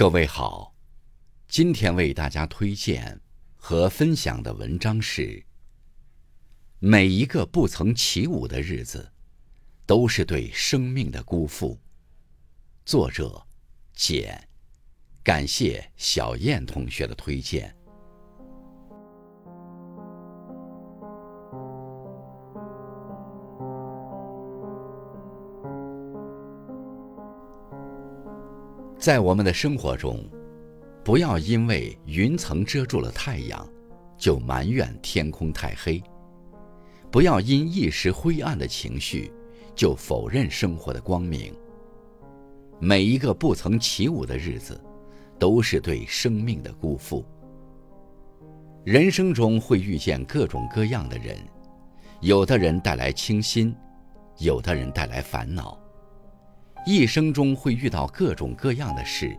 各位好，今天为大家推荐和分享的文章是《每一个不曾起舞的日子，都是对生命的辜负》。作者简，感谢小燕同学的推荐。在我们的生活中，不要因为云层遮住了太阳，就埋怨天空太黑；不要因一时灰暗的情绪，就否认生活的光明。每一个不曾起舞的日子，都是对生命的辜负。人生中会遇见各种各样的人，有的人带来清新，有的人带来烦恼。一生中会遇到各种各样的事，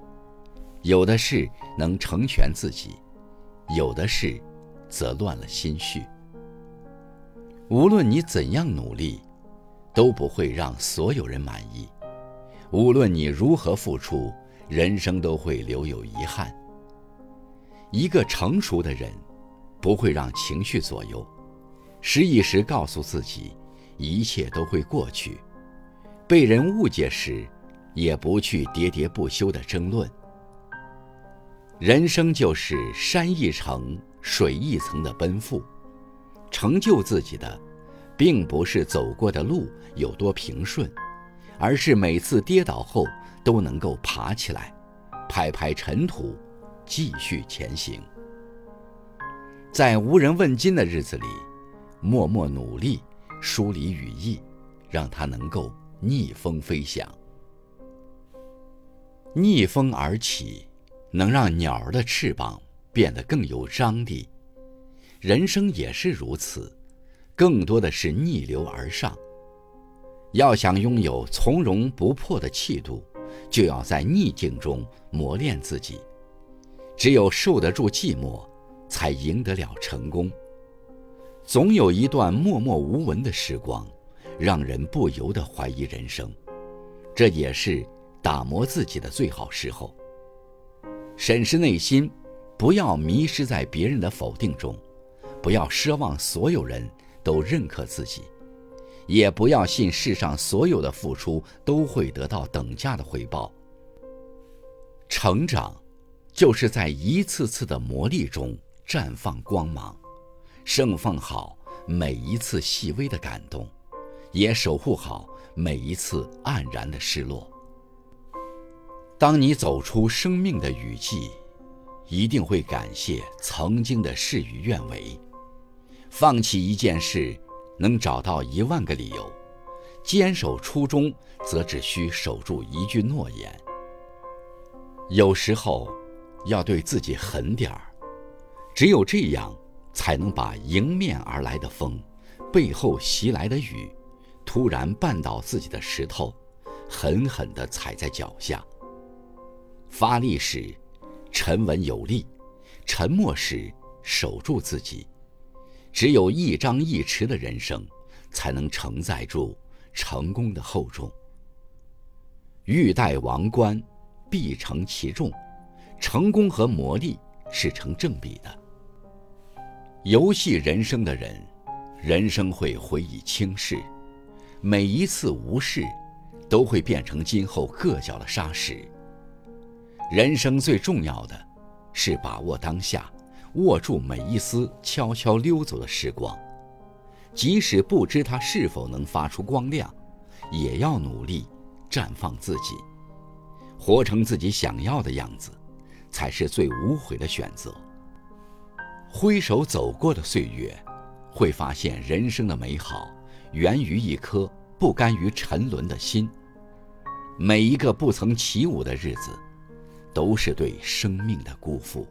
有的事能成全自己，有的事则乱了心绪。无论你怎样努力，都不会让所有人满意；无论你如何付出，人生都会留有遗憾。一个成熟的人，不会让情绪左右，时一时告诉自己，一切都会过去。被人误解时，也不去喋喋不休的争论。人生就是山一程，水一层的奔赴。成就自己的，并不是走过的路有多平顺，而是每次跌倒后都能够爬起来，拍拍尘土，继续前行。在无人问津的日子里，默默努力，梳理羽翼，让它能够。逆风飞翔，逆风而起，能让鸟儿的翅膀变得更有张力。人生也是如此，更多的是逆流而上。要想拥有从容不迫的气度，就要在逆境中磨练自己。只有受得住寂寞，才赢得了成功。总有一段默默无闻的时光。让人不由得怀疑人生，这也是打磨自己的最好时候。审视内心，不要迷失在别人的否定中，不要奢望所有人都认可自己，也不要信世上所有的付出都会得到等价的回报。成长，就是在一次次的磨砺中绽放光芒，盛放好每一次细微的感动。也守护好每一次黯然的失落。当你走出生命的雨季，一定会感谢曾经的事与愿违。放弃一件事，能找到一万个理由；坚守初衷，则只需守住一句诺言。有时候，要对自己狠点儿，只有这样，才能把迎面而来的风，背后袭来的雨。突然绊倒自己的石头，狠狠地踩在脚下。发力时，沉稳有力；沉默时，守住自己。只有一张一弛的人生，才能承载住成功的厚重。欲戴王冠，必承其重。成功和磨砺是成正比的。游戏人生的人，人生会回以轻视。每一次无视，都会变成今后硌脚的沙石。人生最重要的，是把握当下，握住每一丝悄悄溜走的时光。即使不知它是否能发出光亮，也要努力绽放自己，活成自己想要的样子，才是最无悔的选择。挥手走过的岁月，会发现人生的美好。源于一颗不甘于沉沦的心。每一个不曾起舞的日子，都是对生命的辜负。